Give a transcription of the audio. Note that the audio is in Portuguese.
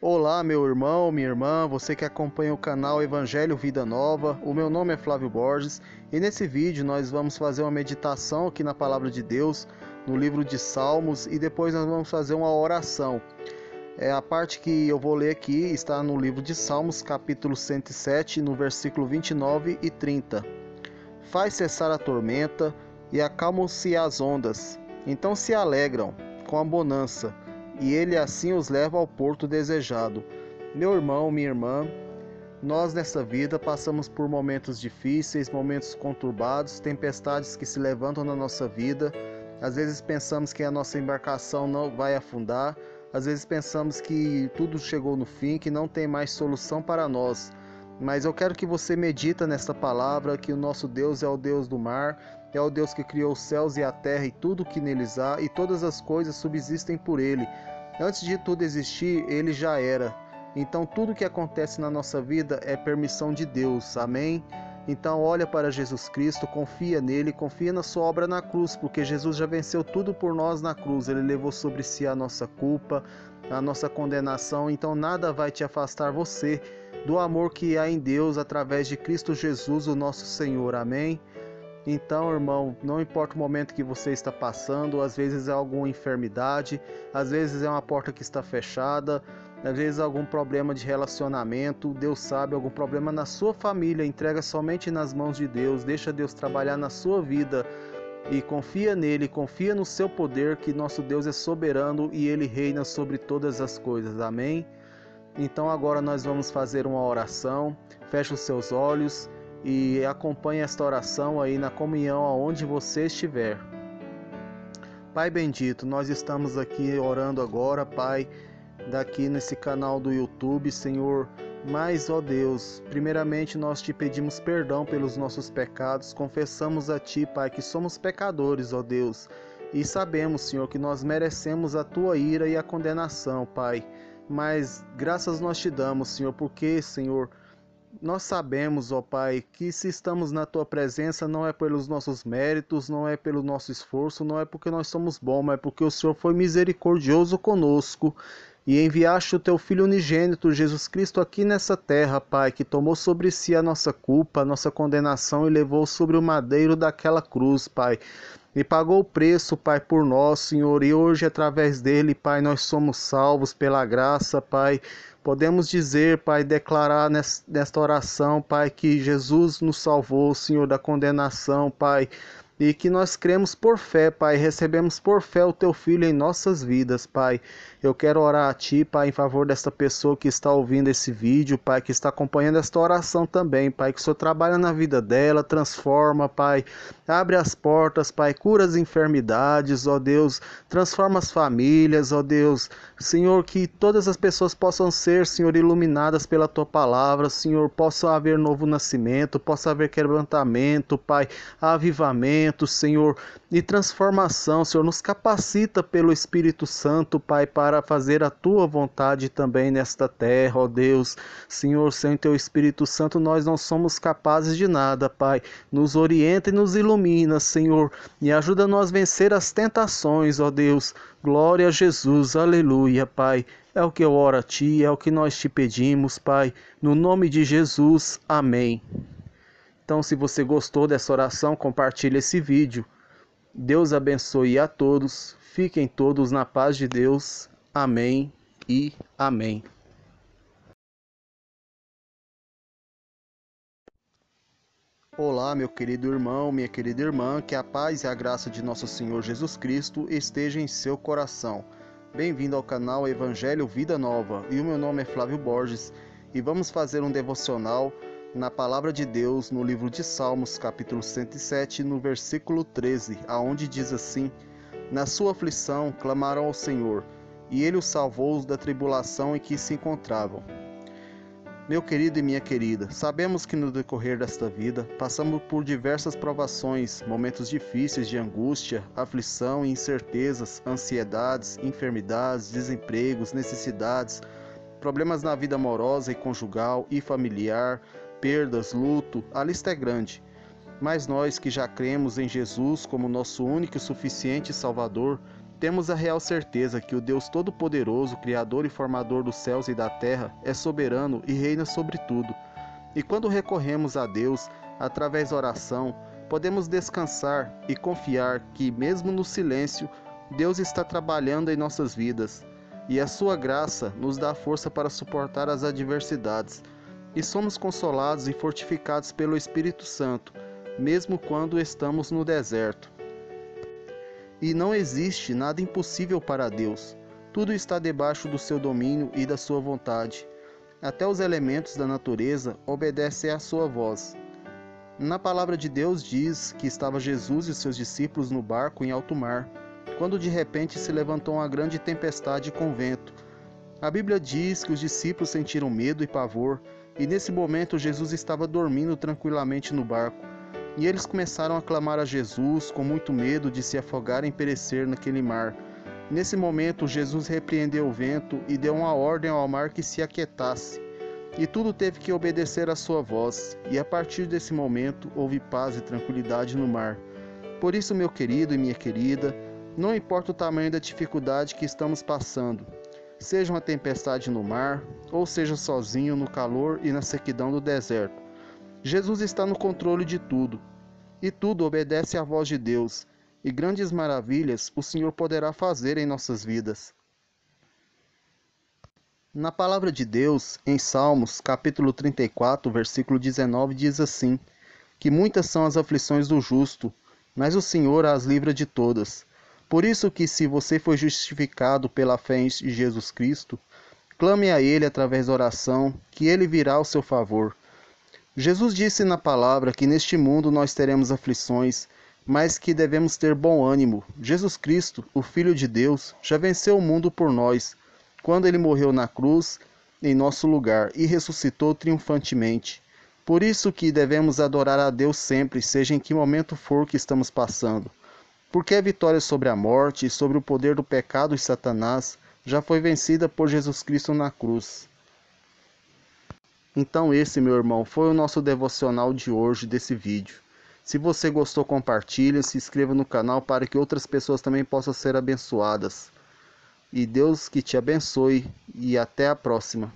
Olá, meu irmão, minha irmã, você que acompanha o canal Evangelho Vida Nova. O meu nome é Flávio Borges e nesse vídeo nós vamos fazer uma meditação aqui na Palavra de Deus, no livro de Salmos, e depois nós vamos fazer uma oração. É, a parte que eu vou ler aqui está no livro de Salmos, capítulo 107, no versículo 29 e 30. Faz cessar a tormenta e acalmam-se as ondas, então se alegram com a bonança e ele assim os leva ao porto desejado. Meu irmão, minha irmã, nós nessa vida passamos por momentos difíceis, momentos conturbados, tempestades que se levantam na nossa vida. Às vezes pensamos que a nossa embarcação não vai afundar, às vezes pensamos que tudo chegou no fim, que não tem mais solução para nós. Mas eu quero que você medita nesta palavra que o nosso Deus é o Deus do mar, é o Deus que criou os céus e a terra e tudo que neles há, e todas as coisas subsistem por ele. Antes de tudo existir, ele já era. Então tudo que acontece na nossa vida é permissão de Deus. Amém? Então olha para Jesus Cristo, confia nele, confia na sua obra na cruz, porque Jesus já venceu tudo por nós na cruz. Ele levou sobre si a nossa culpa, a nossa condenação. Então nada vai te afastar você do amor que há em Deus através de Cristo Jesus, o nosso Senhor. Amém? Então, irmão, não importa o momento que você está passando, às vezes é alguma enfermidade, às vezes é uma porta que está fechada, às vezes é algum problema de relacionamento, Deus sabe, algum problema na sua família, entrega somente nas mãos de Deus, deixa Deus trabalhar na sua vida e confia nele, confia no seu poder, que nosso Deus é soberano e ele reina sobre todas as coisas. Amém? Então agora nós vamos fazer uma oração. Feche os seus olhos e acompanhe esta oração aí na comunhão aonde você estiver. Pai bendito, nós estamos aqui orando agora, Pai, daqui nesse canal do YouTube, Senhor. Mas, ó Deus, primeiramente nós te pedimos perdão pelos nossos pecados, confessamos a Ti, Pai, que somos pecadores, ó Deus, e sabemos, Senhor, que nós merecemos a Tua ira e a condenação, Pai. Mas graças nós te damos, Senhor, porque, Senhor, nós sabemos, ó Pai, que se estamos na tua presença não é pelos nossos méritos, não é pelo nosso esforço, não é porque nós somos bons, mas é porque o Senhor foi misericordioso conosco e enviaste o teu Filho unigênito, Jesus Cristo, aqui nessa terra, Pai, que tomou sobre si a nossa culpa, a nossa condenação e levou sobre o madeiro daquela cruz, Pai. E pagou o preço, Pai, por nós, Senhor, e hoje, através dele, Pai, nós somos salvos pela graça, Pai. Podemos dizer, Pai, declarar nesta oração, Pai, que Jesus nos salvou, Senhor, da condenação, Pai, e que nós cremos por fé, Pai, recebemos por fé o Teu Filho em nossas vidas, Pai. Eu quero orar a Ti, Pai, em favor desta pessoa que está ouvindo esse vídeo, Pai, que está acompanhando esta oração também, Pai, que o Senhor trabalha na vida dela, transforma, Pai, abre as portas, Pai, cura as enfermidades, ó Deus, transforma as famílias, ó Deus, Senhor, que todas as pessoas possam ser, Senhor, iluminadas pela Tua palavra, Senhor, possa haver novo nascimento, possa haver quebrantamento, Pai, avivamento, Senhor, e transformação, Senhor, nos capacita pelo Espírito Santo, Pai, para fazer a tua vontade também nesta terra, ó Deus. Senhor, sem teu Espírito Santo, nós não somos capazes de nada, Pai. Nos orienta e nos ilumina, Senhor, e ajuda nós a vencer as tentações, ó Deus. Glória a Jesus, aleluia, Pai. É o que eu oro a Ti, é o que nós te pedimos, Pai. No nome de Jesus, amém. Então, se você gostou dessa oração, compartilhe esse vídeo. Deus abençoe a todos. Fiquem todos na paz de Deus. Amém e Amém. Olá, meu querido irmão, minha querida irmã, que a paz e a graça de nosso Senhor Jesus Cristo esteja em seu coração. Bem-vindo ao canal Evangelho Vida Nova, e o meu nome é Flávio Borges, e vamos fazer um devocional na palavra de Deus no livro de Salmos, capítulo 107, no versículo 13, aonde diz assim: Na sua aflição clamaram ao Senhor, e ele os salvou da tribulação em que se encontravam. Meu querido e minha querida, sabemos que no decorrer desta vida passamos por diversas provações, momentos difíceis de angústia, aflição e incertezas, ansiedades, enfermidades, desempregos, necessidades, problemas na vida amorosa e conjugal e familiar, perdas, luto, a lista é grande. Mas nós que já cremos em Jesus como nosso único e suficiente Salvador, Temos a real certeza que o Deus Todo-Poderoso, Criador e Formador dos céus e da terra, é soberano e reina sobre tudo. E quando recorremos a Deus através da oração, podemos descansar e confiar que, mesmo no silêncio, Deus está trabalhando em nossas vidas e a Sua graça nos dá força para suportar as adversidades. E somos consolados e fortificados pelo Espírito Santo, mesmo quando estamos no deserto. E não existe nada impossível para Deus. Tudo está debaixo do seu domínio e da sua vontade. Até os elementos da natureza obedecem à sua voz. Na palavra de Deus diz que estava Jesus e seus discípulos no barco em alto mar, quando de repente se levantou uma grande tempestade com vento. A Bíblia diz que os discípulos sentiram medo e pavor, e nesse momento Jesus estava dormindo tranquilamente no barco. E eles começaram a clamar a Jesus com muito medo de se afogar e perecer naquele mar. Nesse momento, Jesus repreendeu o vento e deu uma ordem ao mar que se aquietasse. E tudo teve que obedecer à sua voz, e a partir desse momento houve paz e tranquilidade no mar. Por isso, meu querido e minha querida, não importa o tamanho da dificuldade que estamos passando, seja uma tempestade no mar, ou seja sozinho no calor e na sequidão do deserto. Jesus está no controle de tudo, e tudo obedece à voz de Deus, e grandes maravilhas o Senhor poderá fazer em nossas vidas. Na palavra de Deus, em Salmos, capítulo 34, versículo 19, diz assim: Que muitas são as aflições do justo, mas o Senhor as livra de todas. Por isso que se você foi justificado pela fé em Jesus Cristo, clame a ele através da oração, que ele virá ao seu favor. Jesus disse na palavra que neste mundo nós teremos aflições, mas que devemos ter bom ânimo. Jesus Cristo, o Filho de Deus, já venceu o mundo por nós, quando ele morreu na cruz em nosso lugar e ressuscitou triunfantemente. Por isso que devemos adorar a Deus sempre, seja em que momento for que estamos passando. Porque a vitória sobre a morte e sobre o poder do pecado e Satanás já foi vencida por Jesus Cristo na cruz. Então esse, meu irmão, foi o nosso devocional de hoje desse vídeo. Se você gostou, compartilhe, se inscreva no canal para que outras pessoas também possam ser abençoadas. E Deus que te abençoe e até a próxima.